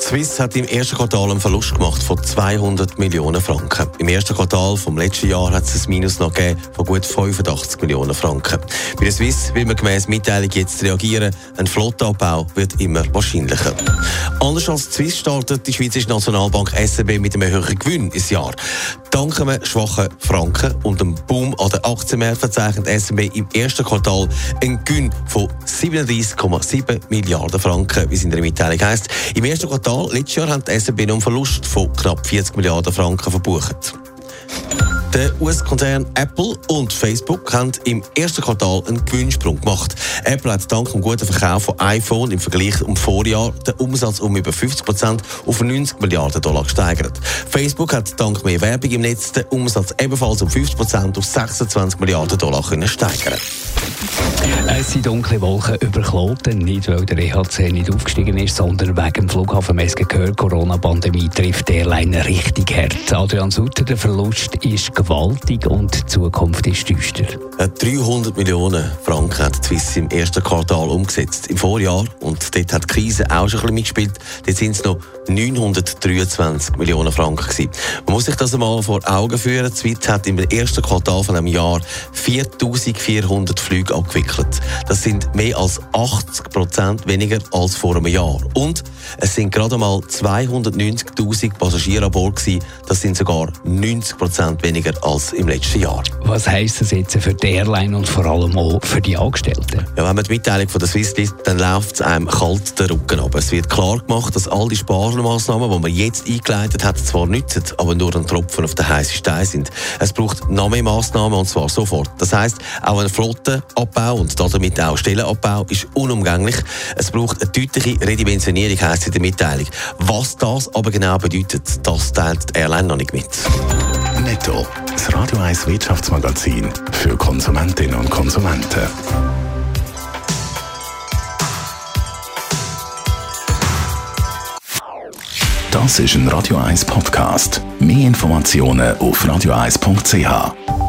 Swiss hat im ersten Quartal einen Verlust gemacht von 200 Millionen Franken. Im ersten Quartal vom letzten Jahr hat es ein Minus noch gegeben von gut 85 Millionen Franken. Bei der Swiss will man gemäß Mitteilung jetzt reagieren. Ein Flottabbau wird immer wahrscheinlicher. Anders als die Swiss startet die Schweizerische Nationalbank SRB mit einem höheren Gewinn ins Jahr. Dank einem schwachen Franken und dem Boom an den Aktienmärkten verzeichnet SRB im ersten Quartal einen Gewinn von 37,7 Milliarden Franken, wie es in der Mitteilung heisst. Im ersten Quartal letztes Jahr hat noch einen Verlust von knapp 40 Milliarden Franken verbucht. Der US-Konzern Apple und Facebook haben im ersten Quartal einen Gewinnsprung gemacht. Apple hat dank dem guten Verkauf von iPhone im Vergleich zum Vorjahr den Umsatz um über 50 Prozent auf 90 Milliarden Dollar gesteigert. Facebook hat dank mehr Werbung im Netz den Umsatz ebenfalls um 50 Prozent auf 26 Milliarden Dollar können steigern. Es sind dunkle Wolken über Kloten, nicht weil der EHC nicht aufgestiegen ist, sondern wegen dem Flughafen Meske gehört, Corona-Pandemie trifft die Airline richtig hart. Adrian Sutter, der Verlust ist gewaltig und die Zukunft ist düster. 300 Millionen Franken hat Swiss im ersten Quartal umgesetzt. Im Vorjahr, und dort hat die Krise auch schon ein bisschen mitgespielt, dort sind es noch 923 Millionen Franken gewesen. Man muss sich das einmal vor Augen führen. Die Swiss hat im ersten Quartal von einem Jahr 4400 Flüge abgewickelt. Das sind mehr als 80 Prozent weniger als vor einem Jahr. Und es sind gerade mal 290.000 Passagiere an Bord gewesen. Das sind sogar 90 Prozent weniger als im letzten Jahr. Was heisst das jetzt für die Airline und vor allem auch für die Angestellten? Ja, wenn man die Mitteilung von der Swiss liest, dann läuft es einem kalt den Rücken ab. Es wird klar gemacht, dass all die Sparmaßnahmen, die man jetzt eingeleitet hat, zwar nützen, aber nur ein Tropfen auf den heißen Stein sind. Es braucht noch mehr Massnahmen und zwar sofort. Das heisst, auch ein Flottenabbau und damit auch Stellenabbau ist unumgänglich. Es braucht eine deutliche Redimensionierung, heisst in der Mitteilung. Was das aber genau bedeutet, das teilt die Airline noch nicht mit. Netto. Das Radio 1 Wirtschaftsmagazin für Konsumentinnen und Konsumenten. Das ist ein Radio 1 Podcast. Mehr Informationen auf radio1.ch.